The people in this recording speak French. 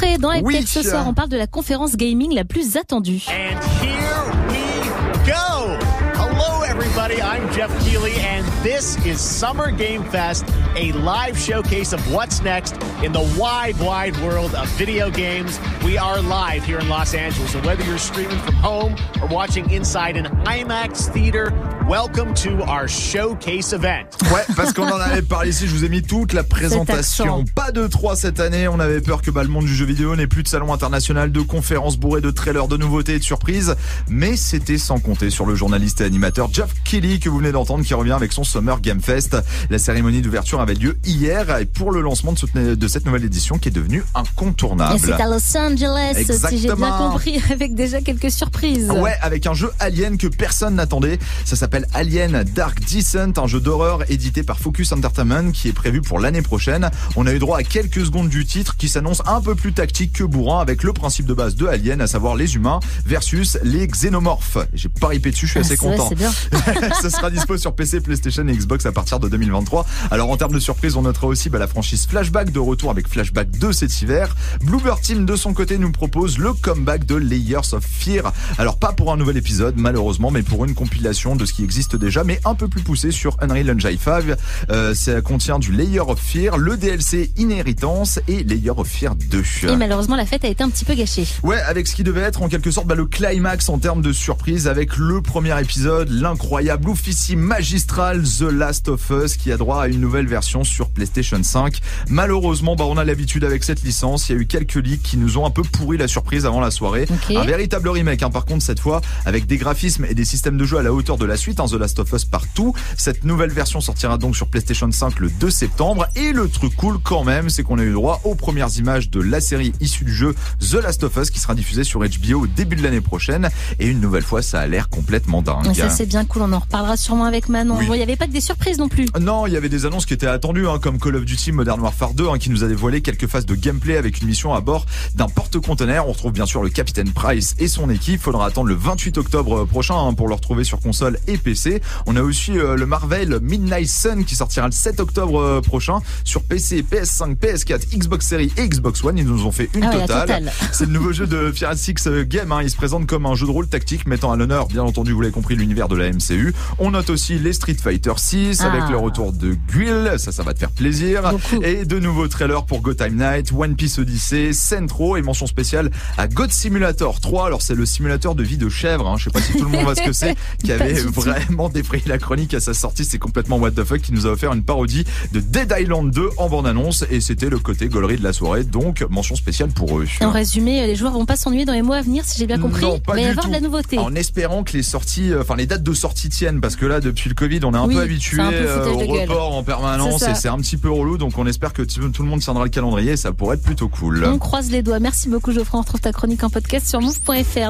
Geoffrey, dans Oui. Tech ce soir, on parle de la conférence gaming la plus attendue. And here we go. Hello, everybody. I'm Jeff Keighley, and this is Summer Game Fest, a live showcase of what's next in the wide, wide world of video games. We are live here in Los Angeles, and whether you're streaming from home or watching inside an IMAX theater, welcome to our showcase event. Ouais, parce qu'on en avait parlé ici, je vous ai mis toute la présentation. Pas de 3 cette année, on avait peur que bah, le monde du jeu vidéo n'ait plus de salon international, de conférences bourrées de trailers, de nouveautés et de surprises. Mais c'était sans compter sur le journaliste et animateur Jeff Keighley que vous venez d'entendre qui revient avec son Summer Game Fest. La cérémonie d'ouverture avait lieu hier et pour le lancement de cette, de cette nouvelle édition qui est devenue incontournable. C'est à Los Angeles, si j'ai bien Exactement. compris, avec déjà quelques surprises. Ouais, avec un jeu Alien que personne n'attendait. Ça s'appelle Alien Dark Descent, un jeu d'horreur édité par Focus Entertainment qui est prévu pour l'année prochaine. On a eu droit à quelques secondes du titre qui s'annonce un peu plus tactique que bourrin avec le principe de base de Alien, à savoir les humains versus les xénomorphes. J'ai pas ripé dessus, je suis Ah, assez vrai, content. bien. Ça sera dispo sur PC, PlayStation et Xbox à partir de 2023. Alors en termes de surprise, on notera aussi bah, la franchise Flashback de retour avec Flashback 2 cet hiver. Bluebird Team de son côté nous propose le comeback de Layers of Fear. Alors pas pour un nouvel épisode malheureusement, mais pour une compilation de ce qui existe déjà, mais un peu plus poussé sur Unreal Engine 5. Euh, ça contient du Layer of Fear, le DLC Inheritance et Layer of Fear 2. Et malheureusement, la fête a été un petit peu gâchée. Ouais, avec ce qui devait être en quelque sorte bah, le climax en termes de surprise avec le premier épisode, l'incroyable oufissime magistral The Last of Us qui a droit à une nouvelle version sur PlayStation 5. Malheureusement, bah, on a l'habitude avec cette licence, il y a eu quelques leaks qui nous ont un peu pourri la surprise avant la soirée. Un véritable remake, hein, par contre cette fois avec des graphismes et des systèmes de jeu à la hauteur de la suite, hein, The Last of Us partout. Cette nouvelle version sortira donc sur PlayStation 5 le 2 septembre et le truc cool quand même, c'est qu'on a eu droit aux premières images de la série issue du jeu The Last of Us qui sera diffusée sur HBO au début de l'année prochaine et une nouvelle fois ça a l'air complètement dingue. Ça, c'est bien cool. On en reparlera sûrement avec Manon. Oui. Il n'y avait pas que des surprises non plus. Non, il y avait des annonces qui étaient attendues, hein, comme Call of Duty Modern Warfare 2, hein, qui nous a dévoilé quelques phases de gameplay avec une mission à bord d'un porte-conteneur. On retrouve bien sûr le capitaine Price et son équipe. Faudra attendre le 28 octobre prochain hein, pour le retrouver sur console et PC. On a aussi euh, le Marvel Midnight Sun qui sortira le 7 octobre euh, prochain sur PC, PS5, PS4, Xbox Series et Xbox One. Ils nous ont fait une Ah ouais, totale. totale. C'est le nouveau jeu de Fiat Six euh, Game. Hein. Il se présente comme un jeu de rôle tactique mettant à l'honneur, bien entendu, vous l'avez compris, l'univers de la MCU. On note aussi les Street Fighter 6 avec Ah. le retour de Guile. Ça, ça va te faire plaisir. Beaucoup. Et de nouveaux trailers pour Go Time Night, One Piece Odyssey, Centro et mention spéciale à God Simulator 3. Alors, c'est le simulateur de vie de chèvre. Hein. Je sais pas si tout le monde voit ce que c'est. Qui avait. Vraiment défrayé la chronique à sa sortie. C'est complètement what the fuck qui nous a offert une parodie de Dead Island 2 en bande-annonce. Et c'était le côté gaulerie de la soirée. Donc, mention spéciale pour eux. En résumé, les joueurs vont pas s'ennuyer dans les mois à venir, si j'ai bien compris. Non, pas Il va y du avoir de tout. la nouveauté. En espérant que les sorties, euh, enfin les dates de sortie tiennent, parce que là, depuis le Covid, on est un Oui, peu habitué foutage au de report en permanence et c'est un petit peu relou. Donc on espère que tout le monde tiendra le calendrier et ça pourrait être plutôt cool. On croise les doigts. Merci beaucoup, Geoffrey. On retrouve ta chronique en podcast sur move.fr.